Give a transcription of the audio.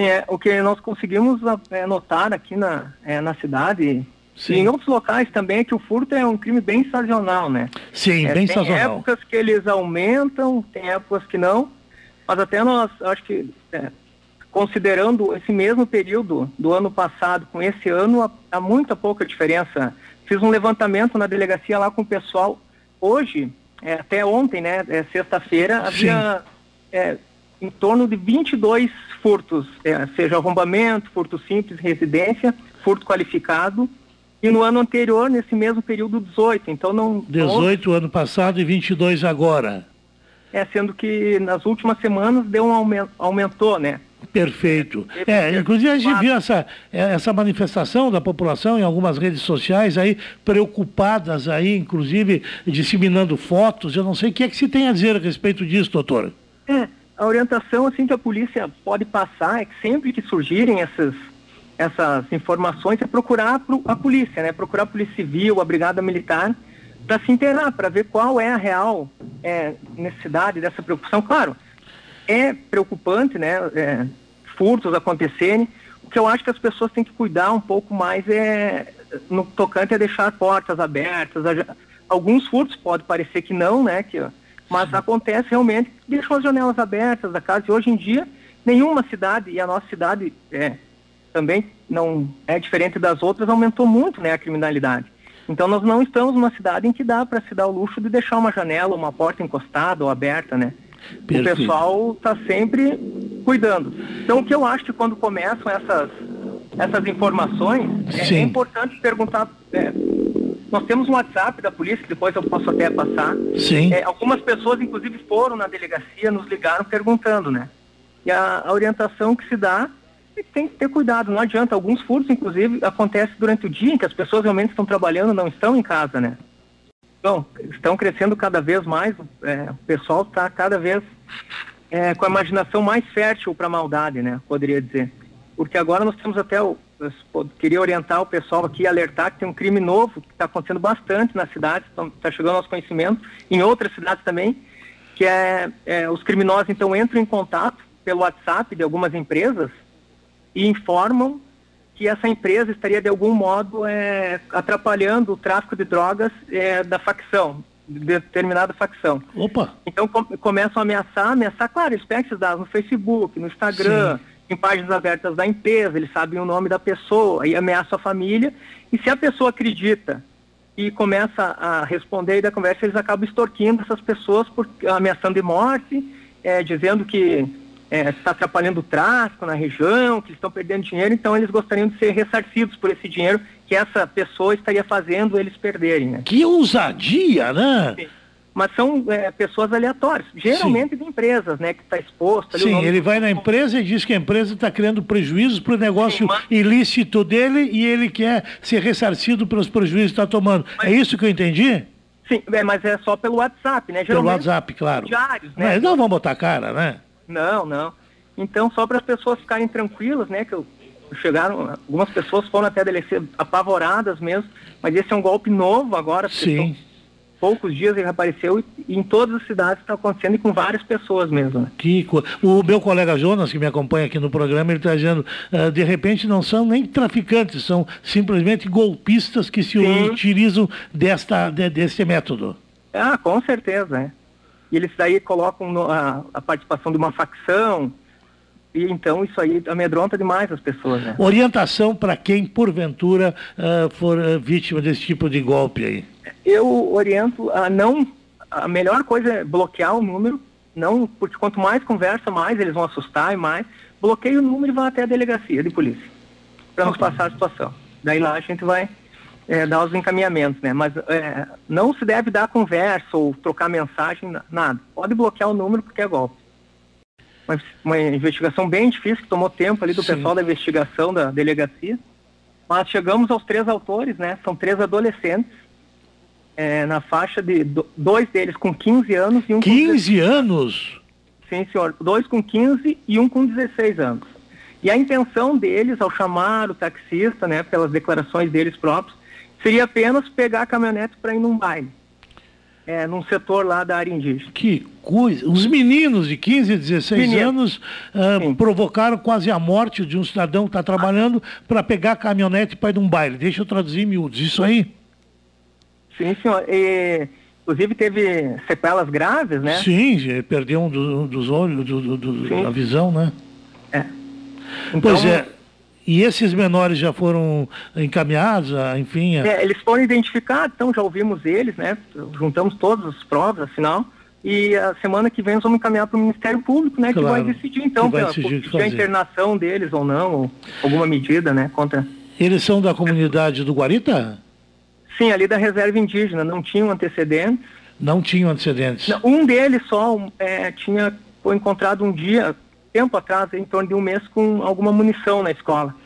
Sim, é, o que nós conseguimos é, notar aqui na, é, na cidade Sim. E em outros locais também é que o furto é um crime bem sazonal, né? Sim, é, bem tem sazonal. Tem épocas que eles aumentam, tem épocas que não, mas até nós, acho que, é, considerando esse mesmo período do ano passado com esse ano, há, há, muita pouca diferença. Fiz um levantamento na delegacia lá com o pessoal. Hoje, é, até ontem, né, é, sexta-feira, havia é, em torno de 22 furtos, é, seja arrombamento, furto simples, residência, furto qualificado, e no ano anterior, nesse mesmo período, 18. Então não. 18 ano passado e 22 agora. É, sendo que nas últimas semanas deu um aumento, aumentou, né? Perfeito. É, inclusive a gente viu essa, essa manifestação da população em algumas redes sociais aí, preocupadas aí, inclusive disseminando fotos. Eu não sei o que é que se tem a dizer a respeito disso, doutora. É, a orientação assim que a polícia pode passar é que sempre que surgirem essas essas informações é procurar a polícia, né? Procurar a polícia civil, a brigada militar, para se inteirar, para ver qual é a real é, necessidade dessa preocupação. Claro, é preocupante, né? É, furtos acontecerem. O que eu acho que as pessoas têm que cuidar um pouco mais é no tocante a deixar portas abertas. Alguns furtos pode parecer que não, né? Que, mas acontece realmente, deixam as janelas abertas da casa. E hoje em dia, nenhuma cidade, e a nossa cidade é, também não é diferente das outras, aumentou muito né, a criminalidade. Então nós não estamos numa cidade em que dá para se dar o luxo de deixar uma janela, uma porta encostada ou aberta, né? Perfeito. O pessoal está sempre cuidando. Então o que eu acho que quando começam essas, essas informações, é, é, importante perguntar. É, nós temos um WhatsApp da polícia, que depois eu posso até passar. Sim. É, algumas pessoas, inclusive, foram na delegacia, nos ligaram perguntando, né? E a, a orientação que se dá tem que ter cuidado, não adianta. Alguns furtos, inclusive, acontecem durante o dia em que as pessoas realmente estão trabalhando, não estão em casa, né? Então, estão crescendo cada vez mais, é, o pessoal está cada vez é, com a imaginação mais fértil para a maldade, né? Poderia dizer. Porque agora nós temos até o. queria orientar o pessoal aqui, alertar que tem um crime novo que está acontecendo bastante na cidade, está chegando ao nosso conhecimento, em outras cidades também, que é, é os criminosos então entram em contato pelo WhatsApp de algumas empresas e informam que essa empresa estaria de algum modo é, atrapalhando o tráfico de drogas é, da facção, de determinada facção. Opa! Então com, começam a ameaçar, ameaçar, claro, eles pegam esses dados no Facebook, no Instagram, Sim. Em páginas abertas da empresa, eles sabem o nome da pessoa, e ameaçam a família, e se a pessoa acredita e começa a responder da conversa, eles acabam extorquindo essas pessoas, por, ameaçando de morte, é, dizendo que é, está atrapalhando o tráfico na região, que estão perdendo dinheiro, então eles gostariam de ser ressarcidos por esse dinheiro que essa pessoa estaria fazendo eles perderem. Né? Que ousadia, né? Sim. Mas são é, pessoas aleatórias, geralmente Sim. de empresas, né? Que está exposto. Sim, ele vai na empresa e diz que a empresa está criando prejuízos para o negócio Sim, mas... ilícito dele e ele quer ser ressarcido pelos prejuízos que está tomando. Mas... É isso que eu entendi? Sim, é, mas é só pelo WhatsApp, né? Geralmente, pelo WhatsApp, claro. Diários, né? Mas não vão botar cara, né? Não, não. Então, só para as pessoas ficarem tranquilas, né, que eu, chegaram, algumas pessoas foram até delecer apavoradas mesmo, mas esse é um golpe novo agora, Sim. Poucos dias ele apareceu e, em todas as cidades está acontecendo e com várias pessoas mesmo. Né? Que, o meu colega Jonas, que me acompanha aqui no programa, ele está dizendo, uh, de repente não são nem traficantes, são simplesmente golpistas que se Sim. utilizam desta, de, desse método. Ah, com certeza, né? E eles daí colocam no, a, a participação de uma facção, e então isso aí amedronta demais as pessoas. Né? Orientação para quem, porventura, uh, for uh, vítima desse tipo de golpe aí? Eu oriento a não. A melhor coisa é bloquear o número, não, porque quanto mais conversa, mais eles vão assustar e mais. Bloqueia o número e vai até a delegacia de polícia para nos passar a situação. Daí lá a gente vai é, dar os encaminhamentos, né? Mas é, não se deve dar conversa ou trocar mensagem, nada. Pode bloquear o número porque é golpe uma, uma investigação bem difícil, que tomou tempo ali do Sim. pessoal da investigação da delegacia. Mas chegamos aos três autores, né? São três adolescentes, é, na faixa de do, dois deles com 15 anos e um 15 com anos? Sim, senhor. Dois com 15 e um com 16 anos. E a intenção deles, ao chamar o taxista, né, pelas declarações deles próprios, seria apenas pegar a caminhonete para ir num baile. É, num setor lá da área indígena. Que coisa! Os meninos de 15, 16 Menino. anos uh, provocaram quase a morte de um cidadão que está trabalhando para pegar a caminhonete para ir num baile. Deixa eu traduzir em miúdos. Isso aí? Sim, senhor. E, inclusive teve sequelas graves, né? Sim, perdeu um, do, dos olhos, do, do, da visão, né? É. Então, pois é. E esses menores já foram encaminhados, enfim? A... É, eles foram identificados, então já ouvimos eles, né? Juntamos todas as provas, afinal. E a semana que vem nós vamos encaminhar para o Ministério Público, né? Claro, que vai decidir, então, vai decidir a internação deles ou não, ou alguma medida, né? Contra. Eles são da comunidade do Guarita? Sim, ali da reserva indígena, não tinham antecedentes. Não tinham antecedentes? Um deles só é, tinha, foi encontrado um dia, tempo atrás, em torno de um mês, com alguma munição na escola.